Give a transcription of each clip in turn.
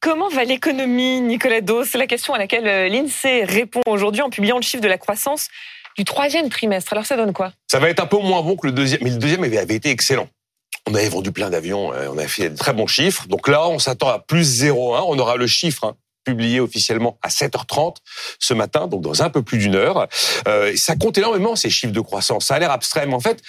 Comment va l'économie, Nicolas Dos C'est la question à laquelle euh, l'INSEE répond aujourd'hui en publiant le chiffre de la croissance du troisième trimestre. Alors ça donne quoi? Ça va être un peu moins bon que le deuxième, mais le deuxième avait été excellent. On avait vendu plein d'avions, euh, on avait fait de très bons chiffres. Donc là, on s'attend à plus 0,1. On aura le chiffre hein, publié officiellement à 7h30 ce matin, donc dans un peu plus d'une heure. Euh, ça compte énormément ces chiffres de croissance. Ça a l'air abstrait, mais en fait,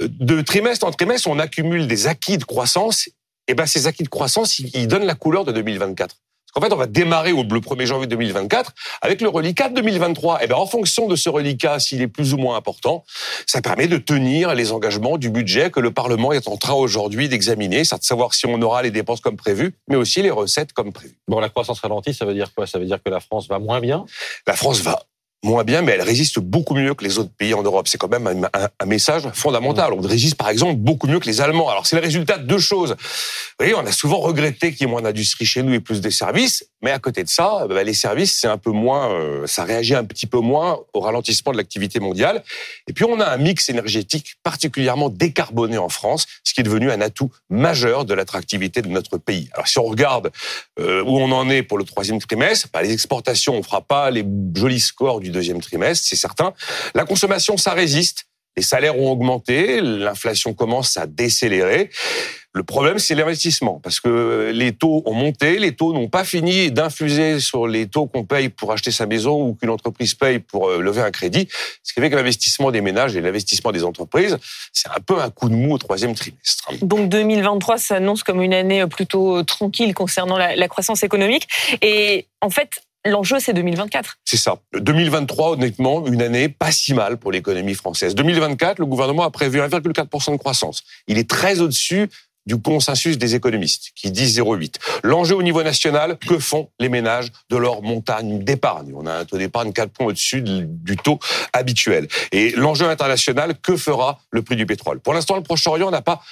de trimestre en trimestre, on accumule des acquis de croissance. Et ben ces acquis de croissance, ils donnent la couleur de 2024. En fait, on va démarrer au le 1er janvier 2024 avec le reliquat de 2023. Et bien, en fonction de ce reliquat, s'il est plus ou moins important, ça permet de tenir les engagements du budget que le Parlement est en train aujourd'hui d'examiner, c'est de savoir si on aura les dépenses comme prévu, mais aussi les recettes comme prévu. Bon, la croissance ralentie, ça veut dire quoi? Ça veut dire que la France va moins bien? La France va moins bien, mais elle résiste beaucoup mieux que les autres pays en Europe. C'est quand même un, message fondamental. On résiste, par exemple, beaucoup mieux que les Allemands. Alors, c'est le résultat de deux choses. Vous voyez, on a souvent regretté qu'il y ait moins d'industrie chez nous et plus de services, mais à côté de ça, bah, les services, c'est un peu moins, euh, ça réagit un petit peu moins au ralentissement de l'activité mondiale. Et puis, on a un mix énergétique particulièrement décarboné en France, ce qui est devenu un atout majeur de l'attractivité de notre pays. Alors, si on regarde euh, où on en est pour le troisième trimestre, bah, les exportations, on fera pas les jolis scores du deuxième trimestre, c'est certain. La consommation, ça résiste. Les salaires ont augmenté, l'inflation commence à décélérer. Le problème, c'est l'investissement, parce que les taux ont monté, les taux n'ont pas fini d'infuser sur les taux qu'on paye pour acheter sa maison ou qu'une entreprise paye pour euh, lever un crédit, ce qui fait que l'investissement des ménages et l'investissement des entreprises, c'est un peu un coup de mou au troisième trimestre. Donc 2023 s'annonce comme une année plutôt tranquille concernant la, la croissance économique. Et en fait, L'enjeu, c'est 2024. C'est ça. 2023, honnêtement, une année pas si mal pour l'économie française. 2024, le gouvernement a prévu 1,4% de croissance. Il est très au-dessus du consensus des économistes qui disent 0,8. L'enjeu au niveau national, que font les ménages de leur montagne d'épargne? On a un taux d'épargne 4 points au-dessus du taux habituel. Et l'enjeu international, que fera le prix du pétrole? Pour l'instant, le Proche-Orient n'a pas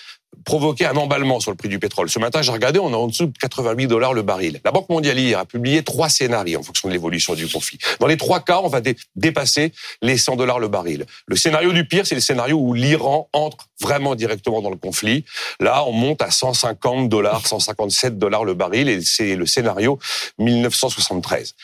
provoquer un emballement sur le prix du pétrole. Ce matin, j'ai regardé, on est en dessous de 88 dollars le baril. La Banque mondiale hier a publié trois scénarios en fonction de l'évolution du conflit. Dans les trois cas, on va dépasser les 100 dollars le baril. Le scénario du pire, c'est le scénario où l'Iran entre vraiment directement dans le conflit. Là, on monte à 150 dollars, 157 dollars le baril et c'est le scénario 1973.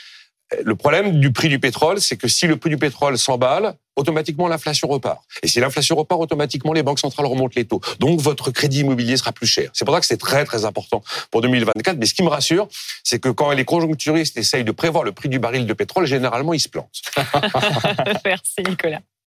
Le problème du prix du pétrole, c'est que si le prix du pétrole s'emballe, automatiquement l'inflation repart. Et si l'inflation repart, automatiquement les banques centrales remontent les taux. Donc votre crédit immobilier sera plus cher. C'est pour ça que c'est très très important pour 2024. Mais ce qui me rassure, c'est que quand les conjoncturistes essayent de prévoir le prix du baril de pétrole, généralement ils se plantent. Merci Nicolas.